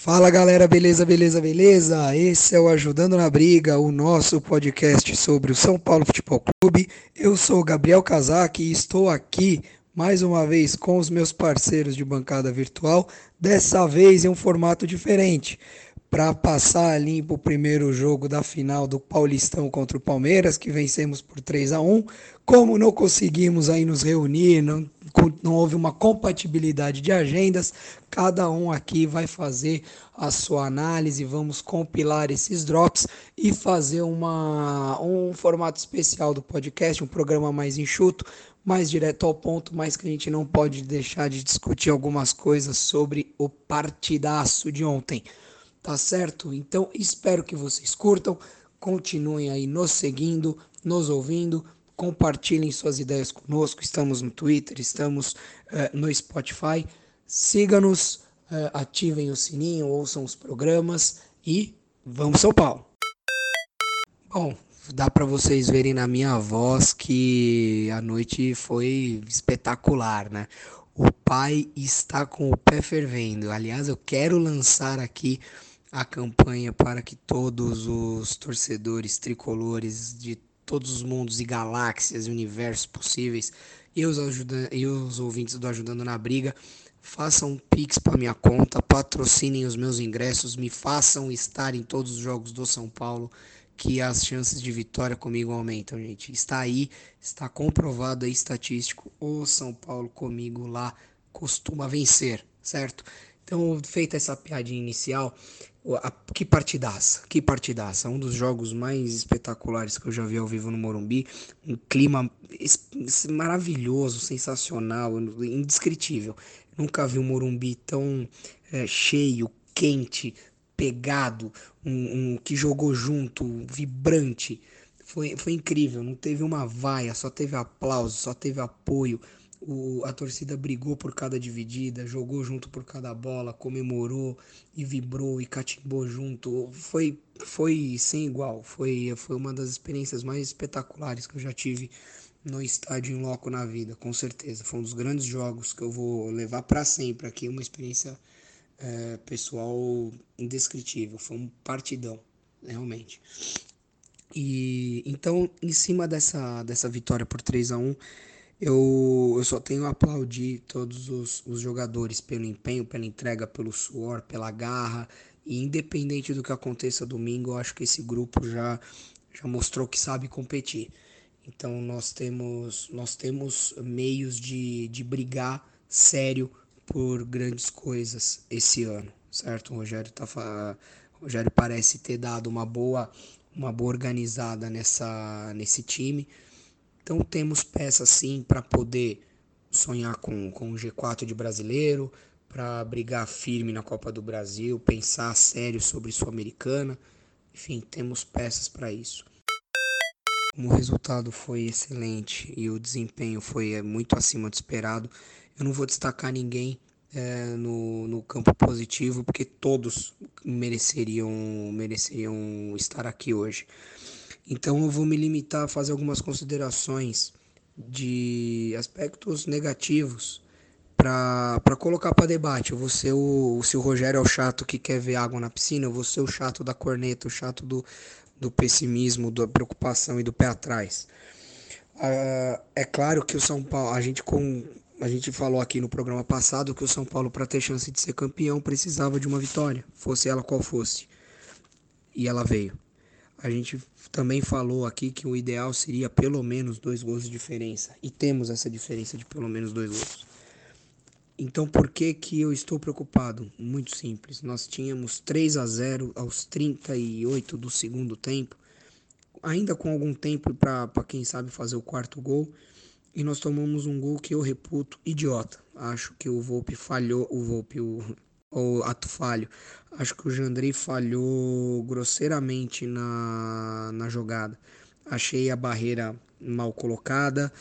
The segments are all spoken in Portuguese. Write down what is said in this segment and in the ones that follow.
Fala galera, beleza, beleza, beleza? Esse é o Ajudando na Briga, o nosso podcast sobre o São Paulo Futebol Clube. Eu sou Gabriel Casac e estou aqui mais uma vez com os meus parceiros de bancada virtual, dessa vez em um formato diferente para passar limpo o primeiro jogo da final do Paulistão contra o Palmeiras, que vencemos por 3 a 1. Como não conseguimos aí nos reunir, não, não houve uma compatibilidade de agendas, cada um aqui vai fazer a sua análise, vamos compilar esses drops e fazer uma, um formato especial do podcast, um programa mais enxuto, mais direto ao ponto, mas que a gente não pode deixar de discutir algumas coisas sobre o partidaço de ontem tá certo? Então espero que vocês curtam, continuem aí nos seguindo, nos ouvindo, compartilhem suas ideias conosco. Estamos no Twitter, estamos uh, no Spotify. Siga-nos, uh, ativem o sininho, ouçam os programas e vamos São Paulo! Bom, dá para vocês verem na minha voz que a noite foi espetacular, né? O pai está com o pé fervendo. Aliás, eu quero lançar aqui a campanha para que todos os torcedores tricolores de todos os mundos e galáxias e universos possíveis e os, ajuda e os ouvintes do Ajudando na Briga façam pix para minha conta, patrocinem os meus ingressos, me façam estar em todos os jogos do São Paulo, que as chances de vitória comigo aumentam, gente. Está aí, está comprovado aí estatístico, o São Paulo comigo lá costuma vencer, certo? Então, feita essa piadinha inicial, que partidaça, que partidaça. Um dos jogos mais espetaculares que eu já vi ao vivo no Morumbi. Um clima maravilhoso, sensacional, indescritível. Nunca vi um Morumbi tão é, cheio, quente, pegado, um, um, que jogou junto, vibrante. Foi, foi incrível, não teve uma vaia, só teve aplauso, só teve apoio. O, a torcida brigou por cada dividida, jogou junto por cada bola, comemorou e vibrou e catimbou junto. Foi, foi sem igual. Foi, foi uma das experiências mais espetaculares que eu já tive no estádio em loco na vida, com certeza. Foi um dos grandes jogos que eu vou levar para sempre aqui. Uma experiência é, pessoal indescritível. Foi um partidão, realmente. E então, em cima dessa, dessa vitória por 3 a 1 eu, eu só tenho a aplaudir todos os, os jogadores pelo empenho, pela entrega, pelo suor, pela garra. E independente do que aconteça domingo, eu acho que esse grupo já, já mostrou que sabe competir. Então nós temos, nós temos meios de, de brigar sério por grandes coisas esse ano, certo? O Rogério, tá, o Rogério parece ter dado uma boa, uma boa organizada nessa, nesse time. Então temos peças sim para poder sonhar com, com o G4 de brasileiro, para brigar firme na Copa do Brasil, pensar sério sobre Sul-Americana. Enfim, temos peças para isso. Como o resultado foi excelente e o desempenho foi é, muito acima do esperado, eu não vou destacar ninguém é, no, no campo positivo, porque todos mereceriam, mereceriam estar aqui hoje. Então eu vou me limitar a fazer algumas considerações de aspectos negativos para colocar para debate. Eu vou ser o, se o Rogério é o chato que quer ver água na piscina, eu vou ser o chato da corneta, o chato do, do pessimismo, da preocupação e do pé atrás. Uh, é claro que o São Paulo, a gente com a gente falou aqui no programa passado que o São Paulo para ter chance de ser campeão precisava de uma vitória, fosse ela qual fosse. E ela veio. A gente também falou aqui que o ideal seria pelo menos dois gols de diferença. E temos essa diferença de pelo menos dois gols. Então por que que eu estou preocupado? Muito simples. Nós tínhamos 3 a 0 aos 38 do segundo tempo, ainda com algum tempo para quem sabe fazer o quarto gol, e nós tomamos um gol que eu reputo idiota. Acho que o Volpe falhou, o Volpe, o, o ato falho. Acho que o Jandrei falhou grosseiramente na, na jogada. Achei a barreira mal colocada.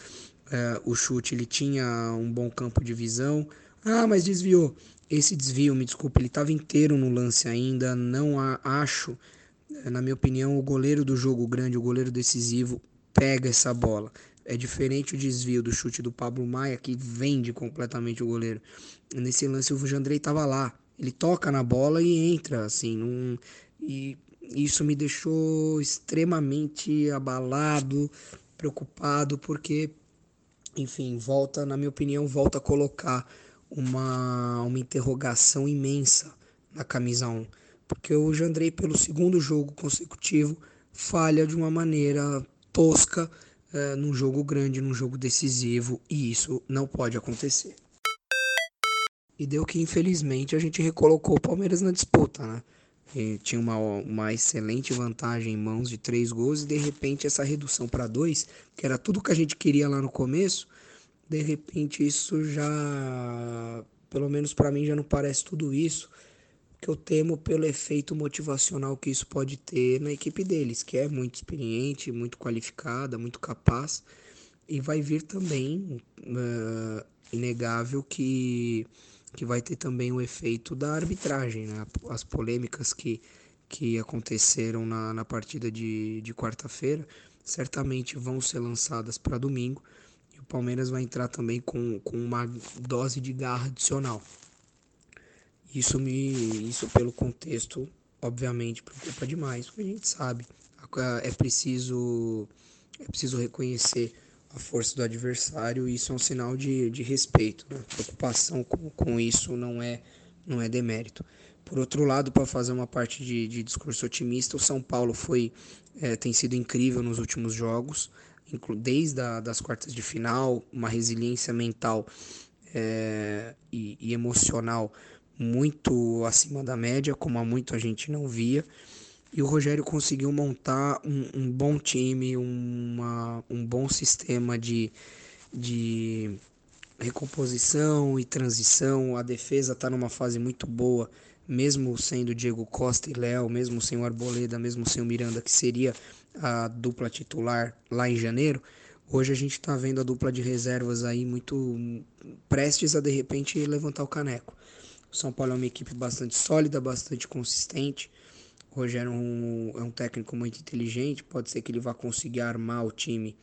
É, o chute ele tinha um bom campo de visão. Ah, mas desviou. Esse desvio, me desculpe, ele estava inteiro no lance ainda. Não a, acho, é, na minha opinião, o goleiro do jogo grande, o goleiro decisivo, pega essa bola. É diferente o desvio do chute do Pablo Maia, que vende completamente o goleiro. Nesse lance o Jandrei estava lá, ele toca na bola e entra, assim, num, e isso me deixou extremamente abalado, preocupado, porque, enfim, volta, na minha opinião, volta a colocar uma, uma interrogação imensa na camisa 1. Porque o Jandrei, pelo segundo jogo consecutivo, falha de uma maneira tosca é, num jogo grande, num jogo decisivo, e isso não pode acontecer. E deu que, infelizmente, a gente recolocou o Palmeiras na disputa, né? E tinha uma, uma excelente vantagem em mãos de três gols, e de repente essa redução para dois, que era tudo que a gente queria lá no começo, de repente isso já, pelo menos para mim, já não parece tudo isso que eu temo pelo efeito motivacional que isso pode ter na equipe deles, que é muito experiente, muito qualificada, muito capaz, e vai vir também, uh, inegável, que, que vai ter também o efeito da arbitragem, né? as polêmicas que, que aconteceram na, na partida de, de quarta-feira, certamente vão ser lançadas para domingo, e o Palmeiras vai entrar também com, com uma dose de garra adicional. Isso me, isso pelo contexto, obviamente, preocupa demais, porque a gente sabe, é preciso, é preciso reconhecer a força do adversário e isso é um sinal de, de respeito. Né? Preocupação com, com isso não é, não é demérito. Por outro lado, para fazer uma parte de, de, discurso otimista, o São Paulo foi, é, tem sido incrível nos últimos jogos, desde a, das quartas de final, uma resiliência mental é, e, e emocional muito acima da média, como há muito a gente não via. E o Rogério conseguiu montar um, um bom time, uma, um bom sistema de, de recomposição e transição. A defesa está numa fase muito boa, mesmo sendo Diego Costa e Léo, mesmo sem o Arboleda, mesmo sem o Miranda, que seria a dupla titular lá em janeiro. Hoje a gente está vendo a dupla de reservas aí muito prestes a de repente levantar o caneco. O São Paulo é uma equipe bastante sólida, bastante consistente. O Rogério é um, é um técnico muito inteligente, pode ser que ele vá conseguir armar o time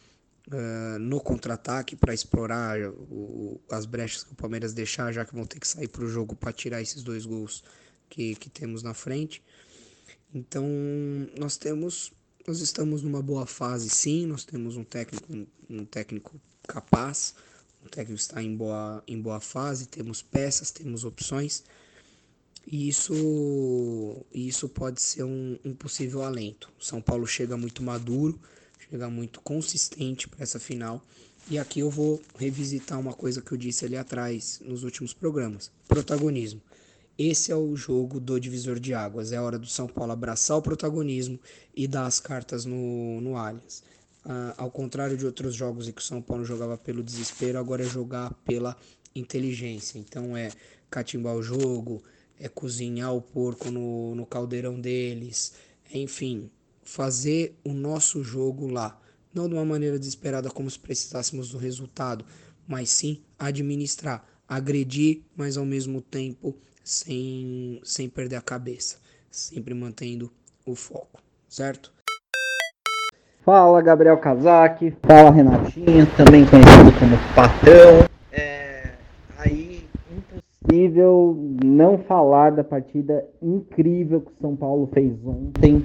uh, no contra-ataque para explorar o, as brechas que o Palmeiras deixar, já que vão ter que sair para o jogo para tirar esses dois gols que, que temos na frente. Então, nós temos, nós estamos numa boa fase, sim. Nós temos um técnico, um, um técnico capaz, o técnico está em boa, em boa fase, temos peças, temos opções, e isso, isso pode ser um, um possível alento. O São Paulo chega muito maduro, chega muito consistente para essa final. E aqui eu vou revisitar uma coisa que eu disse ali atrás nos últimos programas: protagonismo. Esse é o jogo do divisor de águas. É hora do São Paulo abraçar o protagonismo e dar as cartas no, no Allianz. Ah, ao contrário de outros jogos em que o São Paulo jogava pelo desespero, agora é jogar pela inteligência. Então é catimbar o jogo, é cozinhar o porco no, no caldeirão deles, é, enfim, fazer o nosso jogo lá. Não de uma maneira desesperada como se precisássemos do resultado, mas sim administrar, agredir, mas ao mesmo tempo sem, sem perder a cabeça, sempre mantendo o foco, certo? Fala Gabriel Kazak, fala Renatinho, também conhecido como Patrão. É, aí, impossível não falar da partida incrível que o São Paulo fez ontem.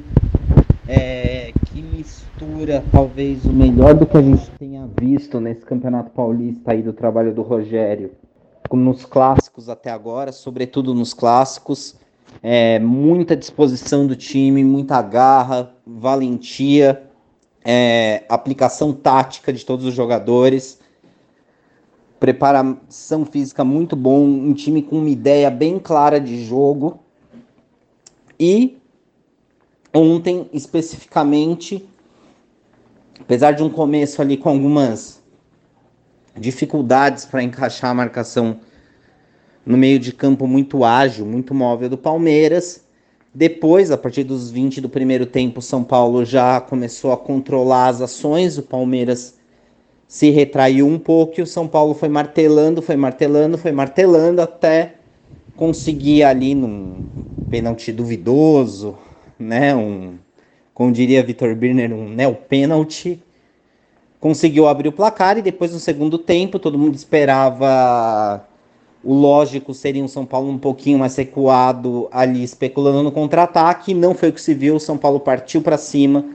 É, que mistura talvez o melhor do que a gente tenha visto nesse Campeonato Paulista aí do trabalho do Rogério, nos clássicos até agora, sobretudo nos clássicos. É, muita disposição do time, muita garra, valentia é, aplicação tática de todos os jogadores, preparação física muito bom, um time com uma ideia bem clara de jogo. E ontem, especificamente, apesar de um começo ali com algumas dificuldades para encaixar a marcação no meio de campo muito ágil, muito móvel do Palmeiras, depois, a partir dos 20 do primeiro tempo, São Paulo já começou a controlar as ações, o Palmeiras se retraiu um pouco e o São Paulo foi martelando, foi martelando, foi martelando até conseguir ali num pênalti duvidoso, né, um, como diria Vitor Birner, um neo pênalti, conseguiu abrir o placar e depois no segundo tempo todo mundo esperava O lógico seria um São Paulo um pouquinho mais recuado ali, especulando no contra-ataque. Não foi o que se viu. O São Paulo partiu para cima,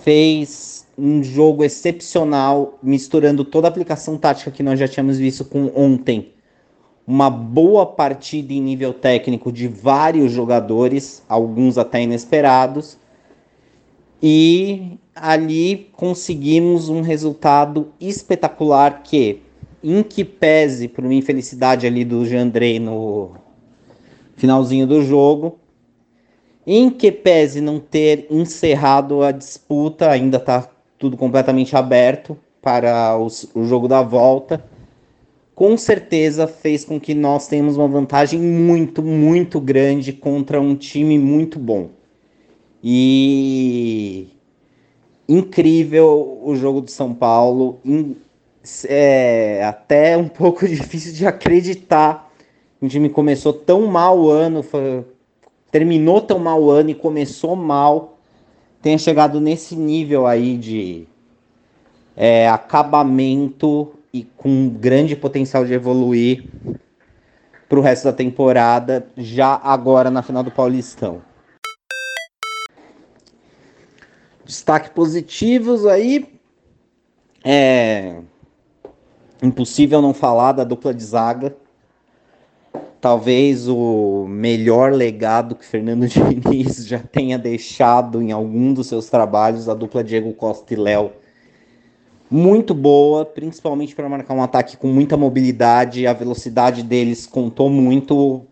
fez um jogo excepcional, misturando toda a aplicação tática que nós já tínhamos visto com ontem. Uma boa partida em nível técnico de vários jogadores, alguns até inesperados. E ali conseguimos um resultado espetacular que em que pese por uma infelicidade ali do Jandrei no finalzinho do jogo, em que pese não ter encerrado a disputa, ainda está tudo completamente aberto para os, o jogo da volta, com certeza fez com que nós tenhamos uma vantagem muito, muito grande contra um time muito bom. E incrível o jogo do São Paulo, é até um pouco difícil de acreditar o time começou tão mal o ano, foi, terminou tão mal o ano e começou mal, tenha chegado nesse nível aí de é, acabamento e com grande potencial de evoluir para o resto da temporada, já agora na final do Paulistão. Destaque positivos aí. É, Impossível não falar da dupla de zaga. Talvez o melhor legado que Fernando Diniz já tenha deixado em algum dos seus trabalhos, a dupla Diego Costa e Léo. Muito boa, principalmente para marcar um ataque com muita mobilidade. A velocidade deles contou muito.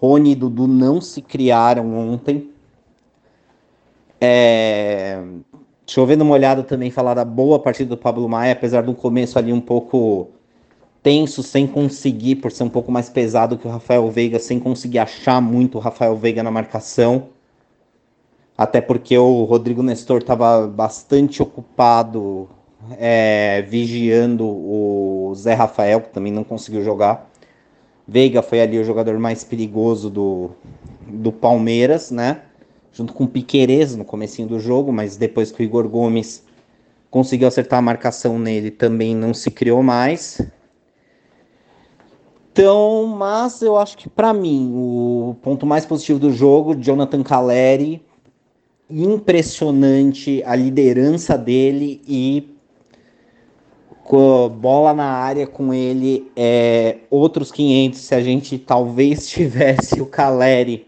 Rony e Dudu não se criaram ontem. É, Chovendo uma olhada também falar da boa partida do Pablo Maia, apesar do começo ali um pouco tenso, sem conseguir, por ser um pouco mais pesado que o Rafael Veiga, sem conseguir achar muito o Rafael Veiga na marcação. Até porque o Rodrigo Nestor estava bastante ocupado é, vigiando o Zé Rafael, que também não conseguiu jogar. Veiga foi ali o jogador mais perigoso do, do Palmeiras, né? Junto com o Piquerez no comecinho do jogo, mas depois que o Igor Gomes conseguiu acertar a marcação nele, também não se criou mais. Então, mas eu acho que para mim o ponto mais positivo do jogo, Jonathan Caleri, impressionante a liderança dele e bola na área com ele é outros 500 se a gente talvez tivesse o Caleri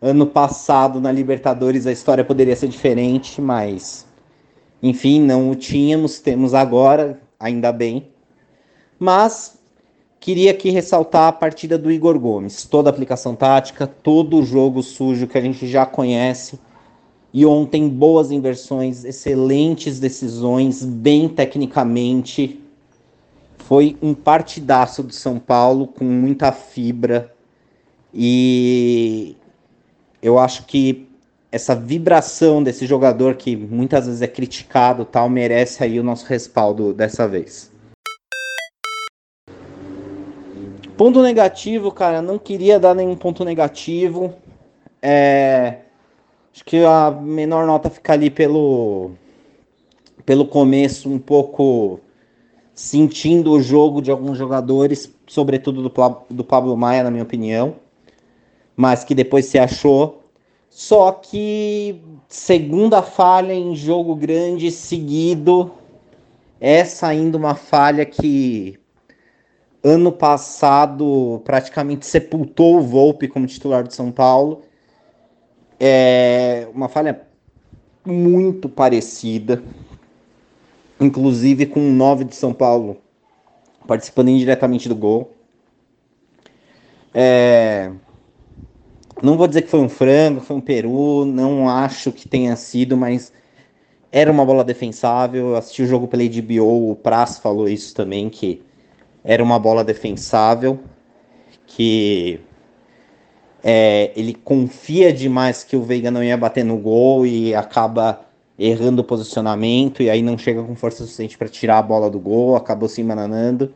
ano passado na Libertadores a história poderia ser diferente, mas enfim, não o tínhamos, temos agora, ainda bem. Mas queria aqui ressaltar a partida do Igor Gomes, toda a aplicação tática, todo o jogo sujo que a gente já conhece. E ontem boas inversões, excelentes decisões, bem tecnicamente. Foi um partidaço do São Paulo com muita fibra. E eu acho que essa vibração desse jogador que muitas vezes é criticado tal merece aí o nosso respaldo dessa vez. Ponto negativo, cara, não queria dar nenhum ponto negativo. É, acho que a menor nota fica ali pelo pelo começo um pouco sentindo o jogo de alguns jogadores, sobretudo do, do Pablo Maia, na minha opinião mas que depois se achou. Só que segunda falha em jogo grande seguido, essa ainda uma falha que ano passado praticamente sepultou o Volpe como titular de São Paulo. É uma falha muito parecida, inclusive com o 9 de São Paulo participando indiretamente do gol. É, não vou dizer que foi um frango, foi um peru, não acho que tenha sido, mas era uma bola defensável. Eu assisti o jogo pela HBO, o Praz falou isso também, que era uma bola defensável, que é, ele confia demais que o Veiga não ia bater no gol e acaba errando o posicionamento e aí não chega com força suficiente para tirar a bola do gol, acabou se embananando.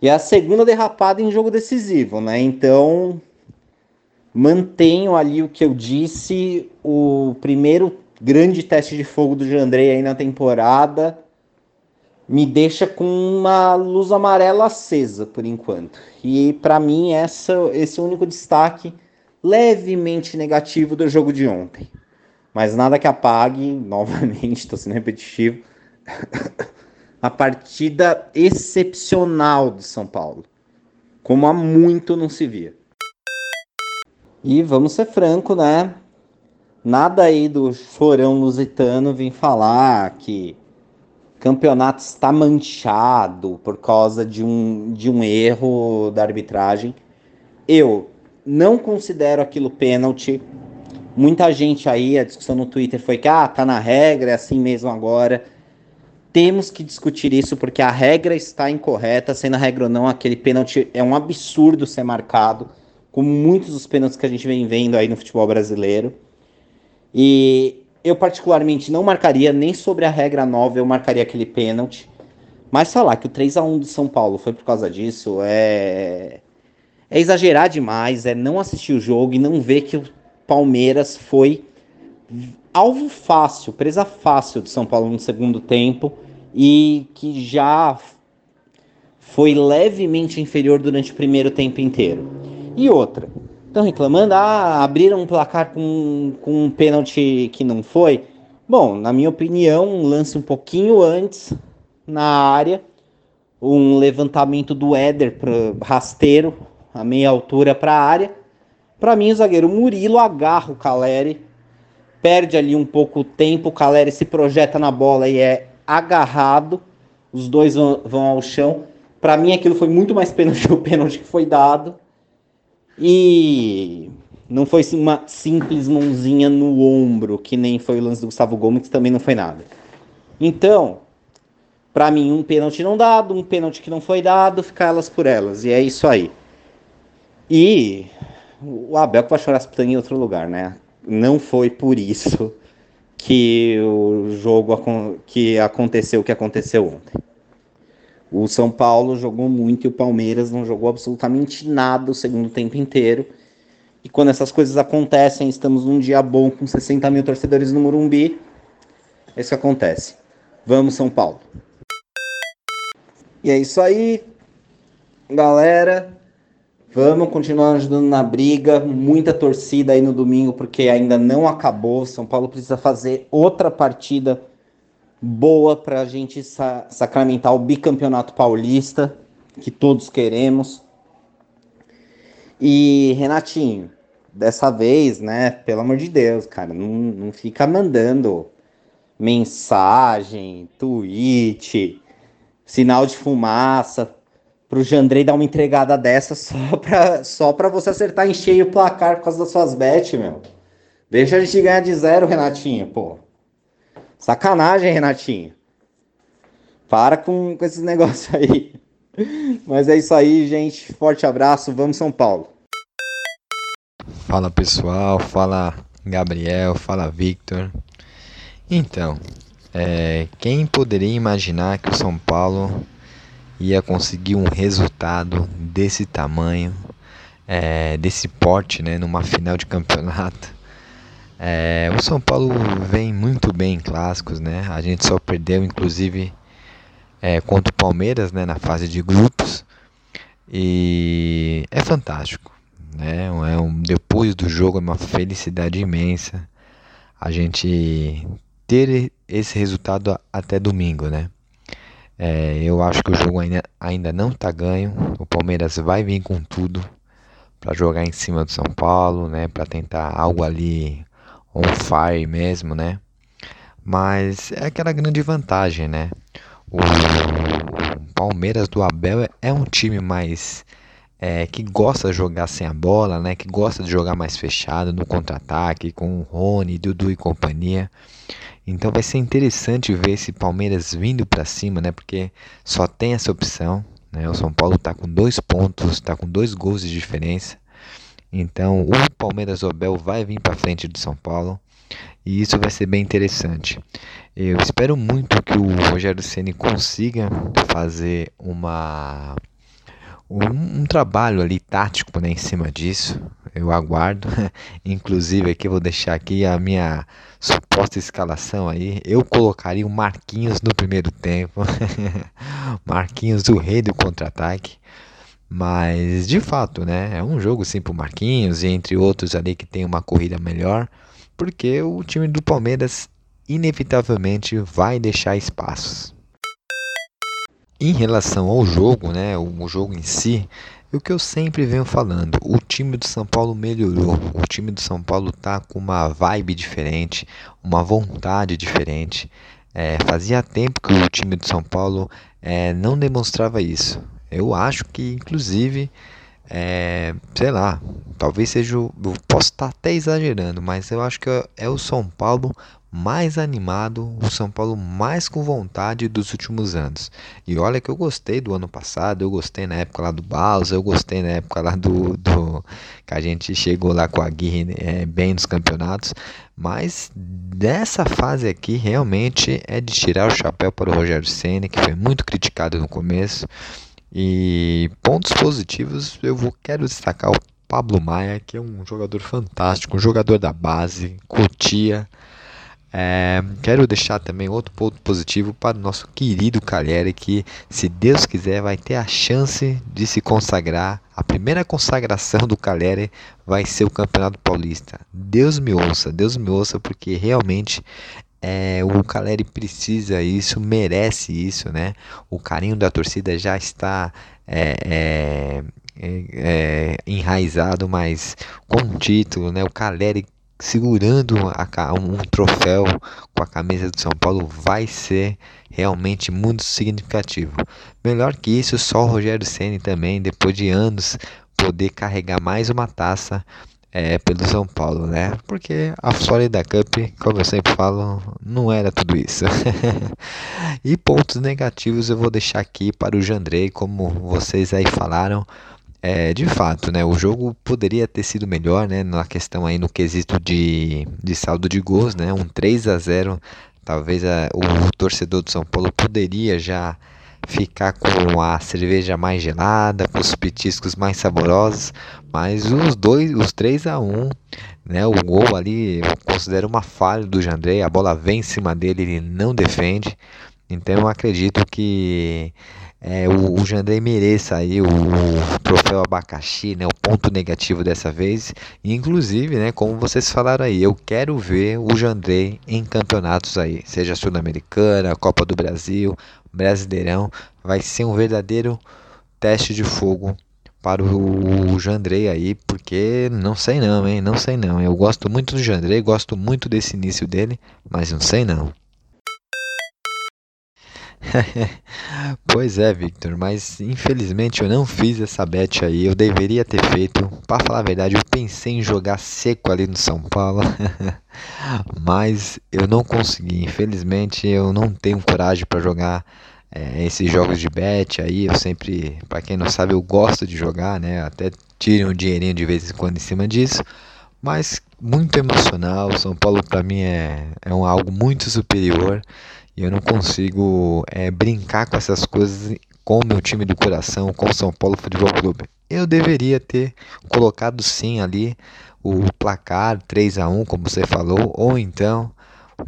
E a segunda derrapada em jogo decisivo, né? Então, mantenho ali o que eu disse, o primeiro grande teste de fogo do Jandrei aí na temporada. me deixa com uma luz amarela acesa por enquanto. E para mim essa, esse único destaque levemente negativo do jogo de ontem. Mas nada que apague, novamente, estou sendo repetitivo, a partida excepcional de São Paulo, como há muito não se via. E vamos ser franco, né? Nada aí do chorão lusitano vir falar que campeonato está manchado por causa de um, de um erro da arbitragem. Eu não considero aquilo pênalti. Muita gente aí, a discussão no Twitter foi que ah, tá na regra, é assim mesmo agora. Temos que discutir isso porque a regra está incorreta, sendo a regra ou não, aquele pênalti é um absurdo ser marcado, como muitos dos pênaltis que a gente vem vendo aí no futebol brasileiro. E eu particularmente não marcaria nem sobre a regra nova, eu marcaria aquele pênalti. Mas falar que o 3 a 1 do São Paulo foi por causa disso é é exagerar demais, é não assistir o jogo e não ver que o Palmeiras foi alvo fácil, presa fácil de São Paulo no segundo tempo e que já foi levemente inferior durante o primeiro tempo inteiro. E outra, estão reclamando, ah, abriram um placar com, com um pênalti que não foi. Bom, na minha opinião, um lance um pouquinho antes na área, um levantamento do Éder para rasteiro, a meia altura para a área. Para mim, o zagueiro Murilo agarra o Caleri, perde ali um pouco o tempo, o Caleri se projeta na bola e é agarrado, os dois vão, vão ao chão. Para mim, aquilo foi muito mais pênalti o pênalti que foi dado. E não foi uma simples mãozinha no ombro, que nem foi o lance do Gustavo Gomes, que também não foi nada. Então, para mim, um pênalti não dado, um pênalti que não foi dado, ficar elas por elas. E é isso aí. E o Abel que vai chorar as em outro lugar, né? Não foi por isso que o jogo que aconteceu o que aconteceu ontem. O São Paulo jogou muito e o Palmeiras não jogou absolutamente nada o segundo tempo inteiro. E quando essas coisas acontecem, estamos num dia bom com 60 mil torcedores no Morumbi, é isso que acontece. Vamos, São Paulo. E é isso aí, galera. Vamos continuar ajudando na briga. Muita torcida aí no domingo, porque ainda não acabou. São Paulo precisa fazer outra partida boa para a gente sa sacramentar o bicampeonato paulista, que todos queremos. E, Renatinho, dessa vez, né, pelo amor de Deus, cara, não, não fica mandando mensagem, tweet, sinal de fumaça pro Jandrei dar uma entregada dessa só pra, só pra você acertar em cheio o placar por causa das suas bets, meu. Deixa a gente ganhar de zero, Renatinho, pô. Sacanagem, Renatinho. Para com, com esses negócios aí. Mas é isso aí, gente. Forte abraço. Vamos, São Paulo. Fala pessoal, fala Gabriel, fala Victor. Então, é, quem poderia imaginar que o São Paulo ia conseguir um resultado desse tamanho, é, desse porte, né, numa final de campeonato. É, o São Paulo vem muito bem em clássicos, né? A gente só perdeu, inclusive, é, contra o Palmeiras, né, na fase de grupos. E é fantástico, né? É um, depois do jogo é uma felicidade imensa a gente ter esse resultado até domingo, né? É, eu acho que o jogo ainda, ainda não está ganho. O Palmeiras vai vir com tudo para jogar em cima do São Paulo, né? Para tentar algo ali on fire mesmo, né? Mas é aquela grande vantagem, né? O, Palmeiras do Abel é, é um time mais é, que gosta de jogar sem a bola, né? Que gosta de jogar mais fechado no contra-ataque com o Rony, Dudu e companhia. Então vai ser interessante ver esse Palmeiras vindo para cima, né? Porque só tem essa opção. Né? O São Paulo está com dois pontos, está com dois gols de diferença. Então o Palmeiras Obel vai vir para frente do São Paulo e isso vai ser bem interessante. Eu espero muito que o Rogério Ceni consiga fazer uma um, um, trabalho ali tático né, em cima disso. eu aguardo. Inclusive aqui eu vou deixar aqui a minha suposta escalação aí. Eu colocaria o Marquinhos no primeiro tempo. Marquinhos, o rei do contra-ataque. Mas de fato, né? É um jogo sim pro Marquinhos e entre outros ali que tem uma corrida melhor, porque o time do Palmeiras inevitavelmente vai deixar espaços. Em relação ao jogo, né, o jogo em si, o que eu sempre venho falando, o time do São Paulo melhorou. O time do São Paulo tá com uma vibe diferente, uma vontade diferente. É, fazia tempo que o time do São Paulo é, não demonstrava isso. Eu acho que, inclusive, é, sei lá, talvez seja. Eu posso estar até exagerando, mas eu acho que é o São Paulo mais animado, o São Paulo mais com vontade dos últimos anos. E olha que eu gostei do ano passado, eu gostei na época lá do Baus, eu gostei na época lá do, do que a gente chegou lá com a Aguirre é, bem nos campeonatos, mas dessa fase aqui realmente é de tirar o chapéu para o Rogério Ceni, que foi muito criticado no começo. E pontos positivos eu vou quero destacar o Pablo Maia, que é um jogador fantástico, um jogador da base, curtia é, quero deixar também outro ponto positivo para o nosso querido Calheri, que, se Deus quiser, vai ter a chance de se consagrar. A primeira consagração do Calheri vai ser o Campeonato Paulista. Deus me ouça, Deus me ouça, porque realmente é, o Caleri precisa isso, merece isso, né? O carinho da torcida já está é, é, é, é enraizado, mas com o título, né? O Caleri segurando a, um troféu com a camisa do São Paulo vai ser realmente muito significativo. Melhor que isso, só o Rogério Ceni também, depois de anos, poder carregar mais uma taça é, pelo São Paulo, né? Porque a Florida Cup, como eu sempre falo, não era tudo isso. e pontos negativos eu vou deixar aqui para o Jandrei, como vocês aí falaram. É, de fato, né, o jogo poderia ter sido melhor, né, na questão aí no quesito de, de saldo de gols, né, um 3 a 0, talvez a, o torcedor do São Paulo poderia já ficar com a cerveja mais gelada, com os petiscos mais saborosos, mas os dois, os 3 a 1, né, o gol ali eu considero uma falha do Jandrei, a bola vem em cima dele, ele não defende. Então eu acredito que é, o, o Jandrei mereça aí o, o, troféu abacaxi, né, o ponto negativo dessa vez. E, inclusive, né, como vocês falaram aí, eu quero ver o Jandrei em campeonatos aí, seja Sul-Americana, Copa do Brasil, Brasileirão. Vai ser um verdadeiro teste de fogo para o, o Jandrei aí, porque não sei não, hein, não sei não. Eu gosto muito do Jandrei, gosto muito desse início dele, mas não sei não. pois é, Victor, mas infelizmente eu não fiz essa bet aí. Eu deveria ter feito. Para falar a verdade, eu pensei em jogar seco ali no São Paulo, mas eu não consegui. Infelizmente, eu não tenho coragem para jogar é, esses jogos de bet aí. Eu sempre, para quem não sabe, eu gosto de jogar, né? Até tiro um dinheirinho de vez em quando em cima disso. Mas muito emocional. São Paulo para mim é, é um, algo muito superior. E eu não consigo é, brincar com essas coisas com o meu time do coração, com o São Paulo Futebol Clube. Eu deveria ter colocado sim ali o placar 3 a 1 como você falou, ou então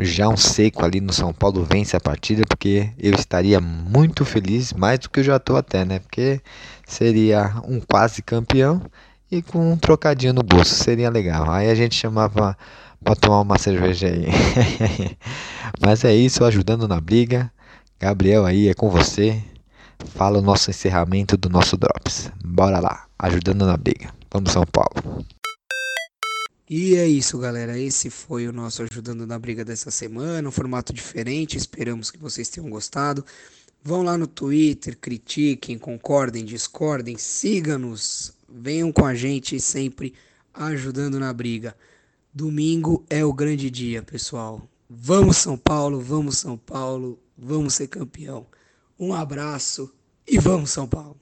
já um seco ali no São Paulo vence a partida, porque eu estaria muito feliz, mais do que eu já estou até, né? Porque seria um quase campeão e com um trocadinho no bolso, seria legal. Aí a gente chamava para tomar uma cerveja aí. Mas é isso, ajudando na briga. Gabriel aí é com você. Fala o nosso encerramento do nosso Drops. Bora lá, ajudando na briga. Vamos São Paulo. E é isso, galera. Esse foi o nosso Ajudando na Briga dessa semana. Um formato diferente. Esperamos que vocês tenham gostado. Vão lá no Twitter, critiquem, concordem, discordem, siga-nos. Venham com a gente sempre ajudando na briga. Domingo é o grande dia, pessoal. Vamos São Paulo, vamos São Paulo, vamos ser campeão. Um abraço e vamos São Paulo.